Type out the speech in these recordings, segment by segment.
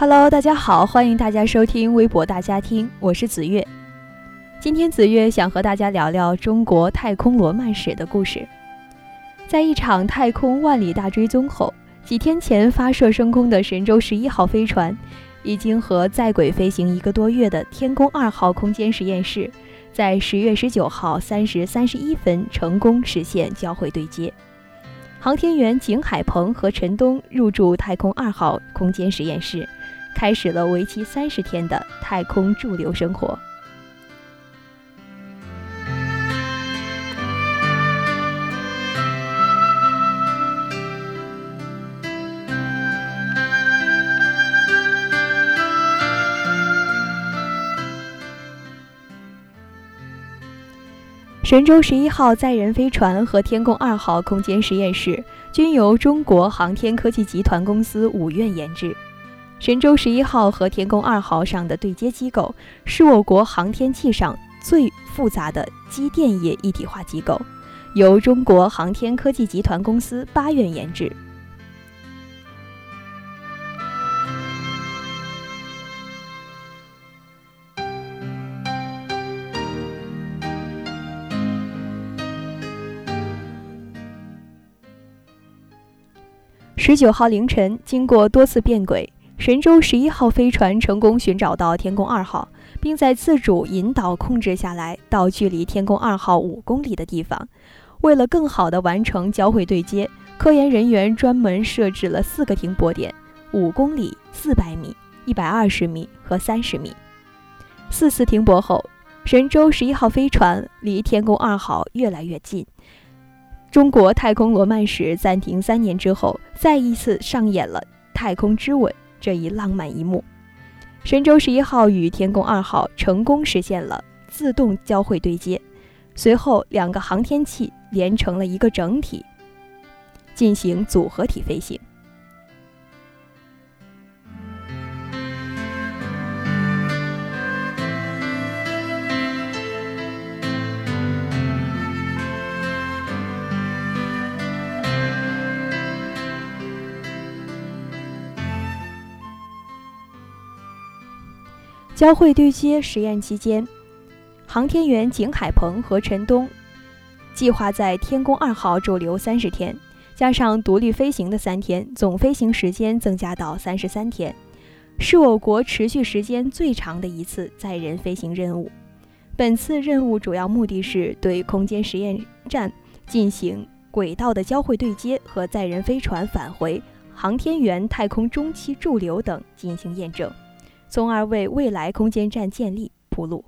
Hello，大家好，欢迎大家收听微博大家听，我是子月。今天子月想和大家聊聊中国太空罗曼史的故事。在一场太空万里大追踪后，几天前发射升空的神舟十一号飞船，已经和在轨飞行一个多月的天宫二号空间实验室，在十月十九号三时三十一分成功实现交会对接。航天员景海鹏和陈冬入驻太空二号空间实验室。开始了为期三十天的太空驻留生活。神舟十一号载人飞船和天宫二号空间实验室均由中国航天科技集团公司五院研制。神舟十一号和天宫二号上的对接机构是我国航天器上最复杂的机电业一体化机构，由中国航天科技集团公司八院研制。十九号凌晨，经过多次变轨。神舟十一号飞船成功寻找到天宫二号，并在自主引导控制下来到距离天宫二号五公里的地方。为了更好地完成交会对接，科研人员专门设置了四个停泊点：五公里、四百米、一百二十米和三十米。四次停泊后，神舟十一号飞船离天宫二号越来越近。中国太空罗曼史暂停三年之后，再一次上演了太空之吻。这一浪漫一幕，神舟十一号与天宫二号成功实现了自动交会对接，随后两个航天器连成了一个整体，进行组合体飞行。交会对接实验期间，航天员景海鹏和陈冬计划在天宫二号驻留三十天，加上独立飞行的三天，总飞行时间增加到三十三天，是我国持续时间最长的一次载人飞行任务。本次任务主要目的是对空间实验站进行轨道的交会对接和载人飞船返回、航天员太空中期驻留等进行验证。从而为未来空间站建立铺路。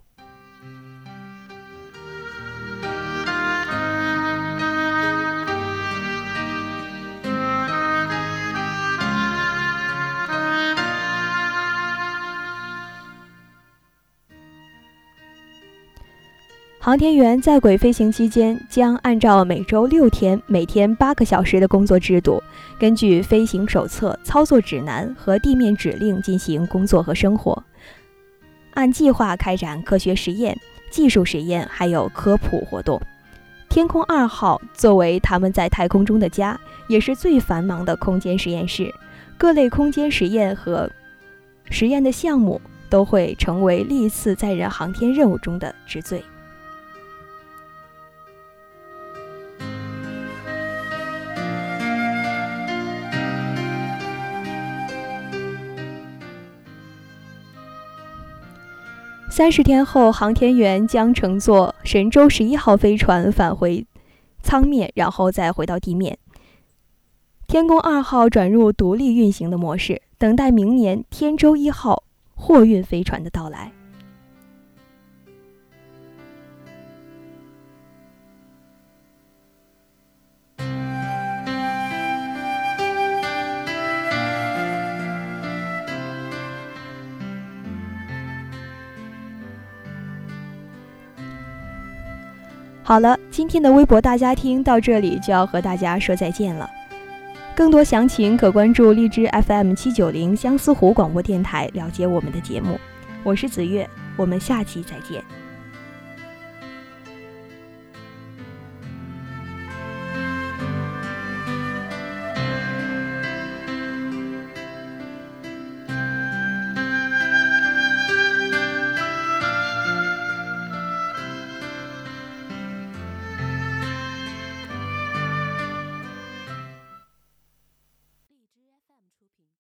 航天员在轨飞行期间，将按照每周六天、每天八个小时的工作制度，根据飞行手册、操作指南和地面指令进行工作和生活，按计划开展科学实验、技术实验，还有科普活动。天空二号作为他们在太空中的家，也是最繁忙的空间实验室，各类空间实验和实验的项目都会成为历次载人航天任务中的之最。三十天后，航天员将乘坐神舟十一号飞船返回舱面，然后再回到地面。天宫二号转入独立运行的模式，等待明年天舟一号货运飞船的到来。好了，今天的微博大家听到这里就要和大家说再见了。更多详情可关注荔枝 FM 七九零相思湖广播电台，了解我们的节目。我是子月，我们下期再见。